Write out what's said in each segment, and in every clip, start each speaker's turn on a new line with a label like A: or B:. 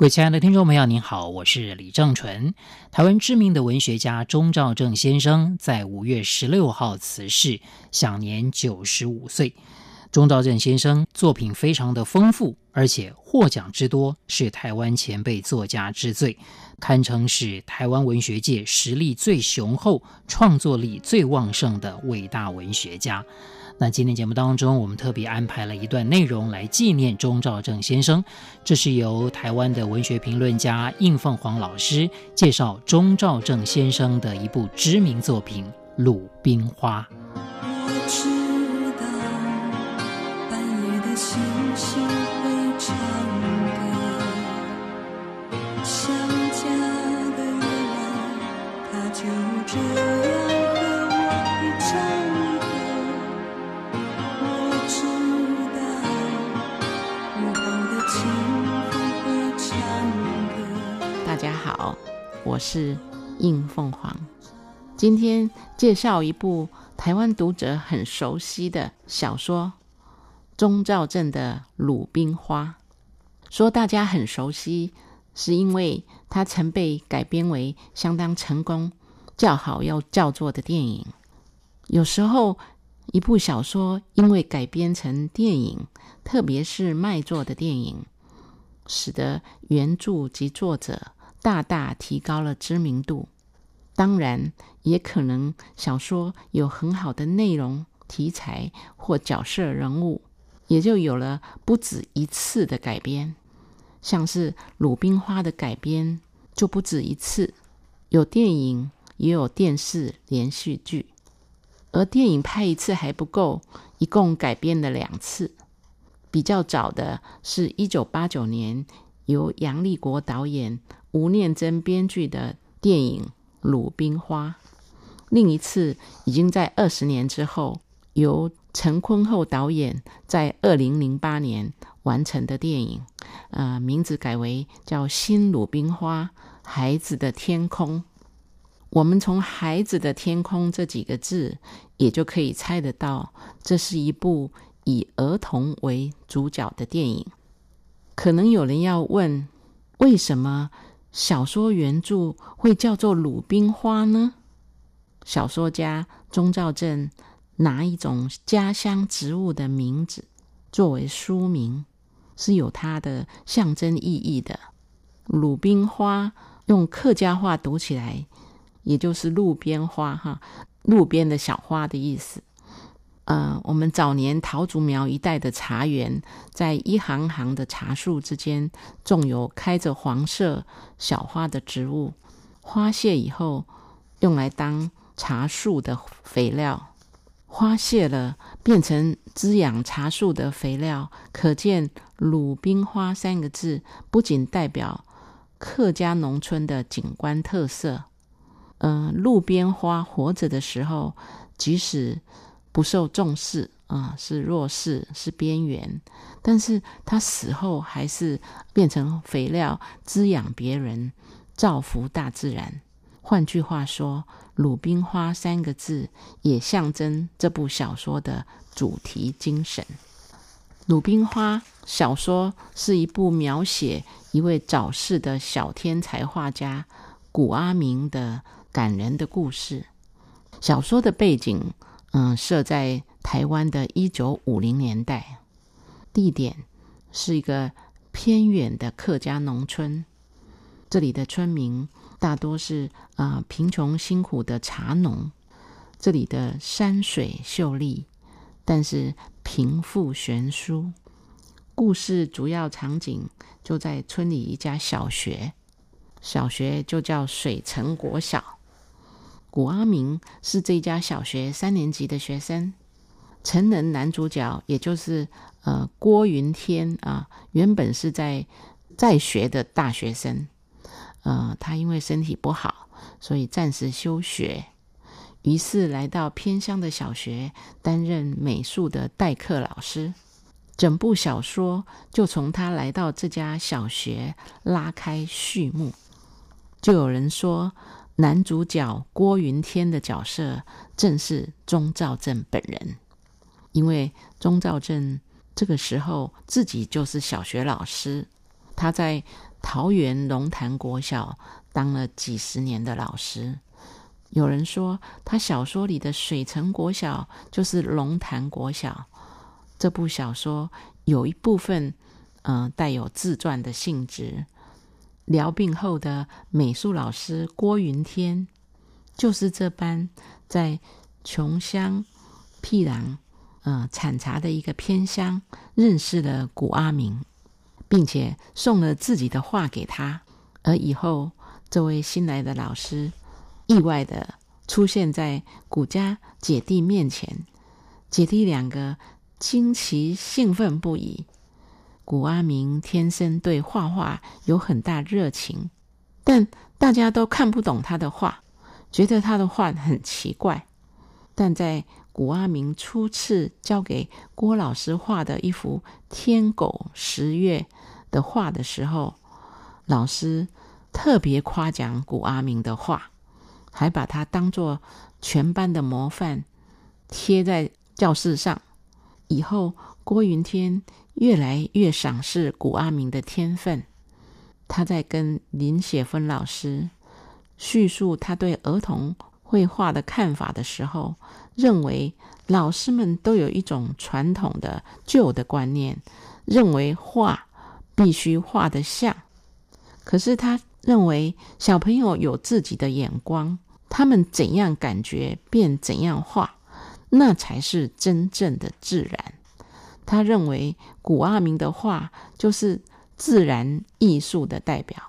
A: 各位亲爱的听众朋友，您好，我是李正淳。台湾知名的文学家钟肇政先生在五月十六号辞世，享年九十五岁。钟肇政先生作品非常的丰富，而且获奖之多，是台湾前辈作家之最，堪称是台湾文学界实力最雄厚、创作力最旺盛的伟大文学家。那今天节目当中，我们特别安排了一段内容来纪念钟兆正先生。这是由台湾的文学评论家应凤凰老师介绍钟兆正先生的一部知名作品《鲁冰花》。
B: 家
C: 好，我是应凤凰。今天介绍一部台湾读者很熟悉的小说——钟兆镇的《鲁冰花》。说大家很熟悉，是因为它曾被改编为相当成功、叫好又叫座的电影。有时候，一部小说因为改编成电影，特别是卖座的电影，使得原著及作者。大大提高了知名度，当然也可能小说有很好的内容、题材或角色人物，也就有了不止一次的改编。像是《鲁冰花》的改编就不止一次，有电影也有电视连续剧，而电影拍一次还不够，一共改编了两次。比较早的是一九八九年由杨立国导演。吴念真编剧的电影《鲁冰花》，另一次已经在二十年之后，由陈坤厚导演在二零零八年完成的电影，呃，名字改为叫《新鲁冰花：孩子的天空》。我们从“孩子的天空”这几个字，也就可以猜得到，这是一部以儿童为主角的电影。可能有人要问，为什么？小说原著会叫做鲁冰花呢？小说家钟肇政拿一种家乡植物的名字作为书名，是有它的象征意义的。鲁冰花用客家话读起来，也就是路边花，哈，路边的小花的意思。呃，我们早年桃竹苗一带的茶园，在一行行的茶树之间，种有开着黄色小花的植物，花谢以后，用来当茶树的肥料。花谢了，变成滋养茶树的肥料。可见“鲁冰花”三个字，不仅代表客家农村的景观特色，呃，路边花活着的时候，即使不受重视啊，是弱势，是边缘。但是他死后还是变成肥料，滋养别人，造福大自然。换句话说，“鲁冰花”三个字也象征这部小说的主题精神。《鲁冰花》小说是一部描写一位早逝的小天才画家古阿明的感人的故事。小说的背景。嗯，设在台湾的一九五零年代，地点是一个偏远的客家农村。这里的村民大多是啊、贫穷辛苦的茶农。这里的山水秀丽，但是贫富悬殊。故事主要场景就在村里一家小学，小学就叫水城国小。古阿明是这家小学三年级的学生，成人男主角也就是呃郭云天啊，原本是在在学的大学生，呃，他因为身体不好，所以暂时休学，于是来到偏乡的小学担任美术的代课老师。整部小说就从他来到这家小学拉开序幕。就有人说，男主角郭云天的角色正是钟兆政本人，因为钟兆政这个时候自己就是小学老师，他在桃园龙潭国小当了几十年的老师。有人说，他小说里的水城国小就是龙潭国小。这部小说有一部分，嗯、带有自传的性质。疗病后的美术老师郭云天，就是这般在穷乡僻壤、呃产茶的一个偏乡，认识了古阿明，并且送了自己的画给他。而以后，这位新来的老师。意外的出现在古家姐弟面前，姐弟两个惊奇兴奋不已。古阿明天生对画画有很大热情，但大家都看不懂他的画，觉得他的画很奇怪。但在古阿明初次交给郭老师画的一幅天狗十月的画的时候，老师特别夸奖古阿明的画。还把他当作全班的模范，贴在教室上。以后，郭云天越来越赏识古阿明的天分。他在跟林雪芬老师叙述他对儿童绘画的看法的时候，认为老师们都有一种传统的旧的观念，认为画必须画得像。可是他。认为小朋友有自己的眼光，他们怎样感觉便怎样画，那才是真正的自然。他认为古阿明的画就是自然艺术的代表。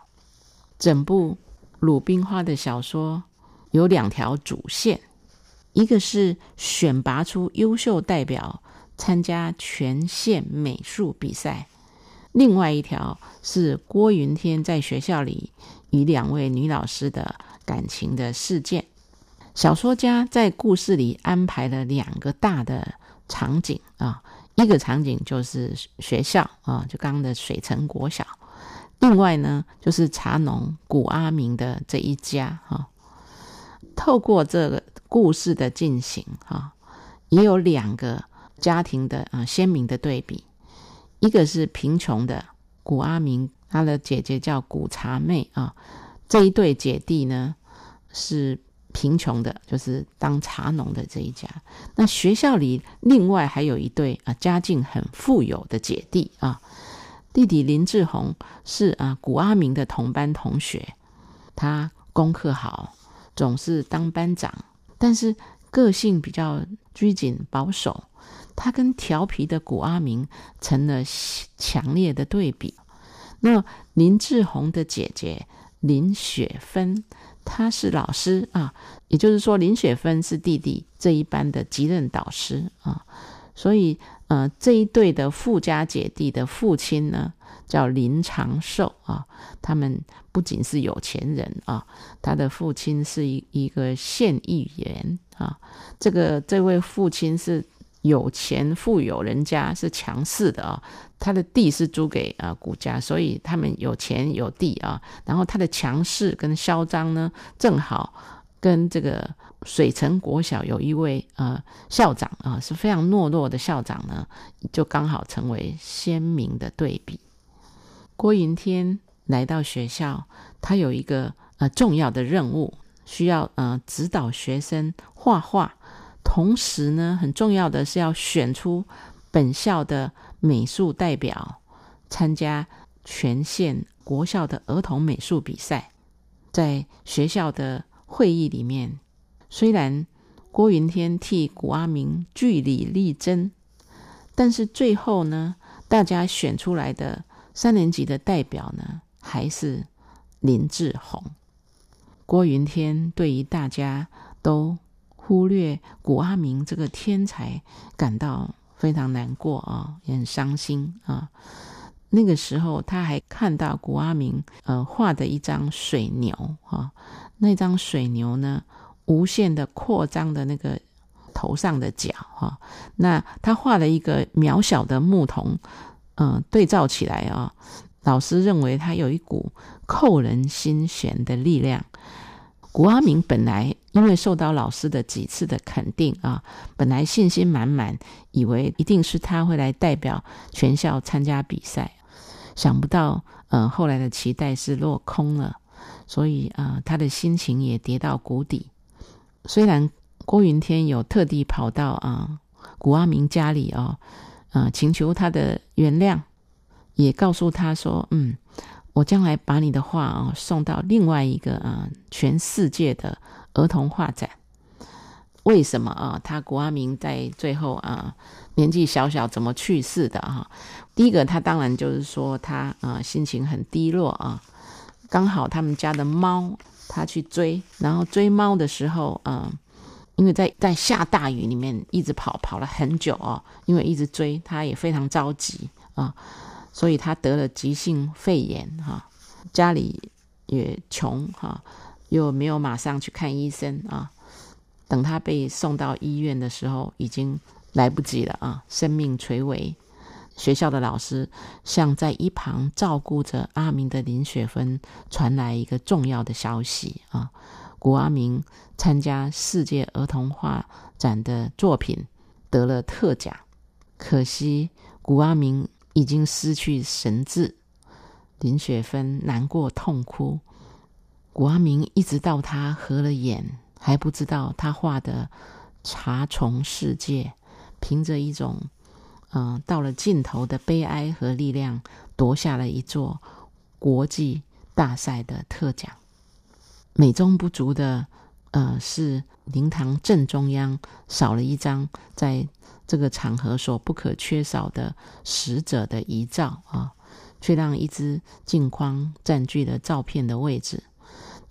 C: 整部《鲁冰花》的小说有两条主线，一个是选拔出优秀代表参加全县美术比赛。另外一条是郭云天在学校里与两位女老师的感情的事件。小说家在故事里安排了两个大的场景啊，一个场景就是学校啊，就刚刚的水城国小；另外呢，就是茶农古阿明的这一家哈。透过这个故事的进行哈，也有两个家庭的啊鲜明的对比。一个是贫穷的古阿明，他的姐姐叫古茶妹啊。这一对姐弟呢是贫穷的，就是当茶农的这一家。那学校里另外还有一对啊，家境很富有的姐弟啊。弟弟林志宏是啊古阿明的同班同学，他功课好，总是当班长，但是个性比较拘谨保守。他跟调皮的古阿明成了强烈的对比。那林志宏的姐姐林雪芬，他是老师啊，也就是说林雪芬是弟弟这一班的级任导师啊。所以，呃，这一对的富家姐弟的父亲呢，叫林长寿啊。他们不仅是有钱人啊，他的父亲是一一个县议员啊。这个这位父亲是。有钱富有人家是强势的啊，他的地是租给啊古家，所以他们有钱有地啊。然后他的强势跟嚣张呢，正好跟这个水城国小有一位呃校长啊是非常懦弱的校长呢，就刚好成为鲜明的对比。郭云天来到学校，他有一个呃重要的任务，需要呃指导学生画画。同时呢，很重要的是要选出本校的美术代表，参加全县国校的儿童美术比赛。在学校的会议里面，虽然郭云天替古阿明据理力争，但是最后呢，大家选出来的三年级的代表呢，还是林志宏。郭云天对于大家都。忽略古阿明这个天才，感到非常难过啊，也很伤心啊。那个时候，他还看到古阿明呃画的一张水牛啊，那张水牛呢，无限的扩张的那个头上的角哈。那他画了一个渺小的牧童，嗯、对照起来啊，老师认为他有一股扣人心弦的力量。古阿明本来因为受到老师的几次的肯定啊，本来信心满满，以为一定是他会来代表全校参加比赛，想不到，呃，后来的期待是落空了，所以啊、他的心情也跌到谷底。虽然郭云天有特地跑到啊古阿明家里哦，啊、呃，请求他的原谅，也告诉他说，嗯。我将来把你的画啊送到另外一个啊全世界的儿童画展。为什么啊？他古阿明在最后啊年纪小小怎么去世的啊？第一个，他当然就是说他啊心情很低落啊。刚好他们家的猫，他去追，然后追猫的时候啊，因为在在下大雨里面一直跑，跑了很久啊，因为一直追，他也非常着急啊。所以他得了急性肺炎，哈，家里也穷，哈，又没有马上去看医生啊。等他被送到医院的时候，已经来不及了啊，生命垂危。学校的老师向在一旁照顾着阿明的林雪芬传来一个重要的消息啊，古阿明参加世界儿童画展的作品得了特奖，可惜古阿明。已经失去神智，林雪芬难过痛哭。古阿明一直到他合了眼，还不知道他画的茶虫世界，凭着一种嗯、到了尽头的悲哀和力量，夺下了一座国际大赛的特奖。美中不足的，呃，是灵堂正中央少了一张在。这个场合所不可缺少的死者的遗照啊，却让一只镜框占据了照片的位置。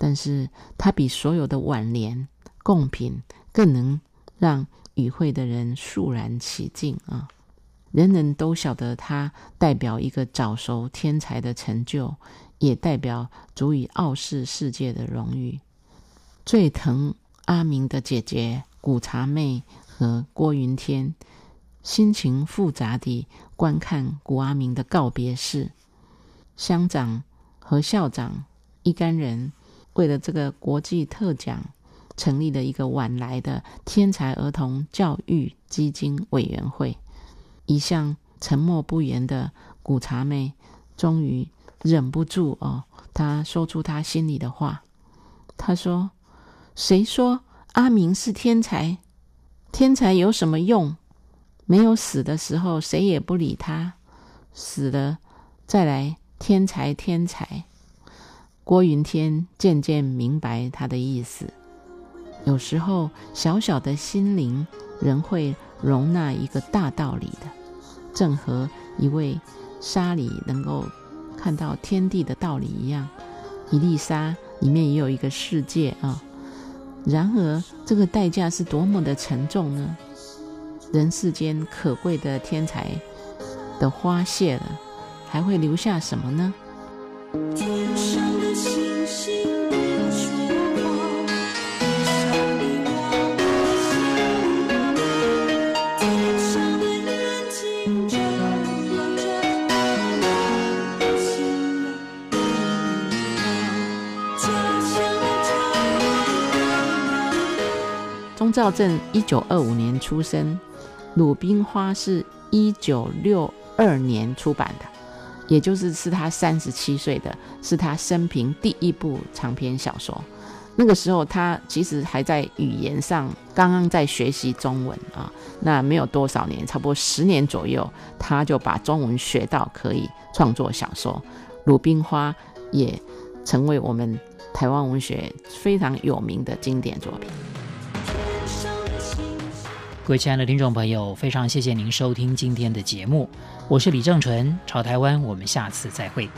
C: 但是，它比所有的挽联、贡品更能让与会的人肃然起敬啊！人人都晓得它代表一个早熟天才的成就，也代表足以傲视世界的荣誉。最疼阿明的姐姐古茶妹和郭云天。心情复杂地观看古阿明的告别式，乡长和校长一干人为了这个国际特奖，成立了一个晚来的天才儿童教育基金委员会。一向沉默不言的古茶妹终于忍不住哦，她说出她心里的话。她说：“谁说阿明是天才？天才有什么用？”没有死的时候，谁也不理他；死了再来，天才天才。郭云天渐渐明白他的意思。有时候，小小的心灵仍会容纳一个大道理的，正和一位沙里能够看到天地的道理一样。一粒沙里面也有一个世界啊。然而，这个代价是多么的沉重呢？人世间可贵的天才的花谢了，还会留下什么呢？钟肇政一九二五年出生。《鲁冰花》是一九六二年出版的，也就是是他三十七岁的，是他生平第一部长篇小说。那个时候他其实还在语言上刚刚在学习中文啊，那没有多少年，差不多十年左右，他就把中文学到可以创作小说。《鲁冰花》也成为我们台湾文学非常有名的经典作品。
A: 各位亲爱的听众朋友，非常谢谢您收听今天的节目，我是李正淳，朝台湾，我们下次再会。